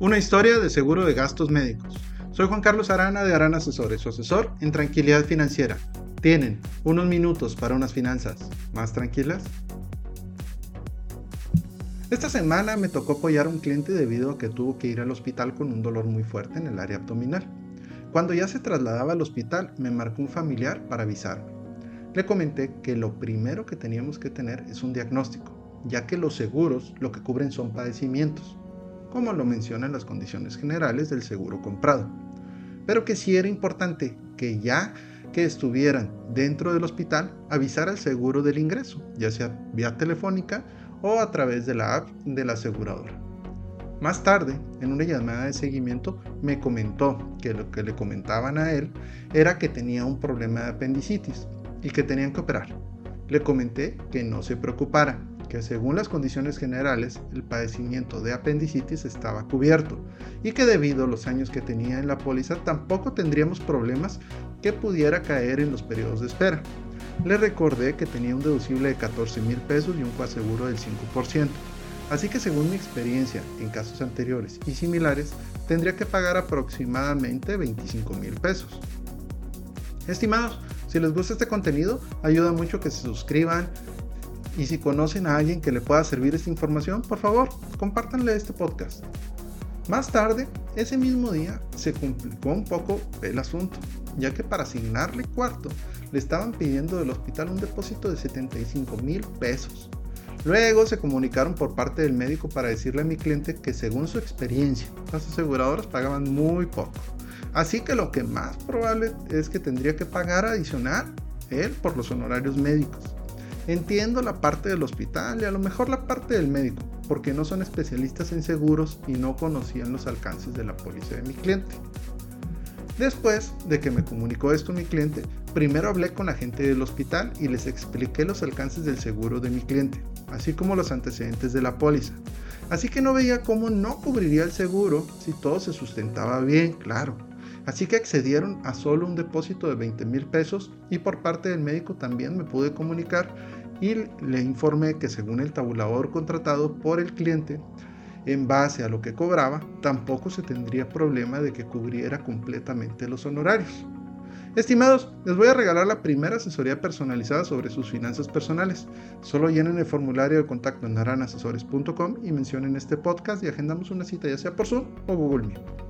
Una historia de seguro de gastos médicos. Soy Juan Carlos Arana de Arana Asesores, su asesor en tranquilidad financiera. Tienen unos minutos para unas finanzas más tranquilas. Esta semana me tocó apoyar a un cliente debido a que tuvo que ir al hospital con un dolor muy fuerte en el área abdominal. Cuando ya se trasladaba al hospital, me marcó un familiar para avisarme. Le comenté que lo primero que teníamos que tener es un diagnóstico, ya que los seguros lo que cubren son padecimientos como lo mencionan las condiciones generales del seguro comprado. Pero que sí era importante que ya que estuvieran dentro del hospital avisar al seguro del ingreso, ya sea vía telefónica o a través de la app de la aseguradora. Más tarde, en una llamada de seguimiento, me comentó que lo que le comentaban a él era que tenía un problema de apendicitis y que tenían que operar. Le comenté que no se preocupara, que según las condiciones generales el padecimiento de apendicitis estaba cubierto y que debido a los años que tenía en la póliza tampoco tendríamos problemas que pudiera caer en los periodos de espera. Le recordé que tenía un deducible de 14 mil pesos y un coaseguro del 5%, así que según mi experiencia en casos anteriores y similares tendría que pagar aproximadamente 25 mil pesos. Estimados, si les gusta este contenido, ayuda mucho que se suscriban, y si conocen a alguien que le pueda servir esta información, por favor, compártanle este podcast. Más tarde, ese mismo día, se complicó un poco el asunto, ya que para asignarle cuarto, le estaban pidiendo del hospital un depósito de 75 mil pesos. Luego se comunicaron por parte del médico para decirle a mi cliente que según su experiencia, las aseguradoras pagaban muy poco. Así que lo que más probable es que tendría que pagar adicional él por los honorarios médicos. Entiendo la parte del hospital y a lo mejor la parte del médico, porque no son especialistas en seguros y no conocían los alcances de la póliza de mi cliente. Después de que me comunicó esto mi cliente, primero hablé con la gente del hospital y les expliqué los alcances del seguro de mi cliente, así como los antecedentes de la póliza. Así que no veía cómo no cubriría el seguro si todo se sustentaba bien, claro. Así que accedieron a solo un depósito de 20 mil pesos y por parte del médico también me pude comunicar y le informé que según el tabulador contratado por el cliente, en base a lo que cobraba, tampoco se tendría problema de que cubriera completamente los honorarios. Estimados, les voy a regalar la primera asesoría personalizada sobre sus finanzas personales. Solo llenen el formulario de contacto en naranasesores.com y mencionen este podcast y agendamos una cita ya sea por Zoom o Google Meet.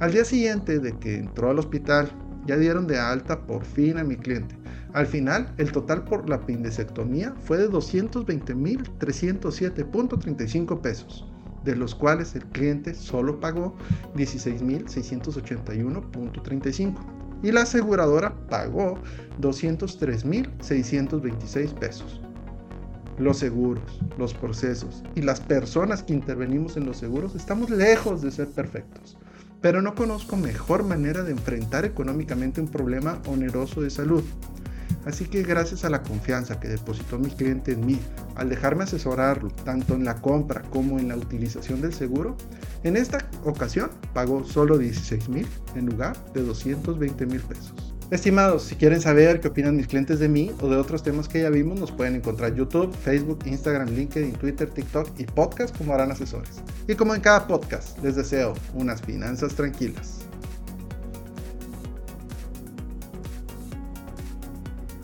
Al día siguiente de que entró al hospital, ya dieron de alta por fin a mi cliente. Al final, el total por la apendicectomía fue de 220.307.35 pesos, de los cuales el cliente solo pagó 16.681.35 y la aseguradora pagó 203.626 pesos. Los seguros, los procesos y las personas que intervenimos en los seguros estamos lejos de ser perfectos, pero no conozco mejor manera de enfrentar económicamente un problema oneroso de salud Así que gracias a la confianza que depositó mi cliente en mí al dejarme asesorarlo tanto en la compra como en la utilización del seguro, en esta ocasión pagó solo 16 mil en lugar de 220 mil pesos. Estimados, si quieren saber qué opinan mis clientes de mí o de otros temas que ya vimos, nos pueden encontrar YouTube, Facebook, Instagram, LinkedIn, Twitter, TikTok y podcast como harán asesores. Y como en cada podcast, les deseo unas finanzas tranquilas.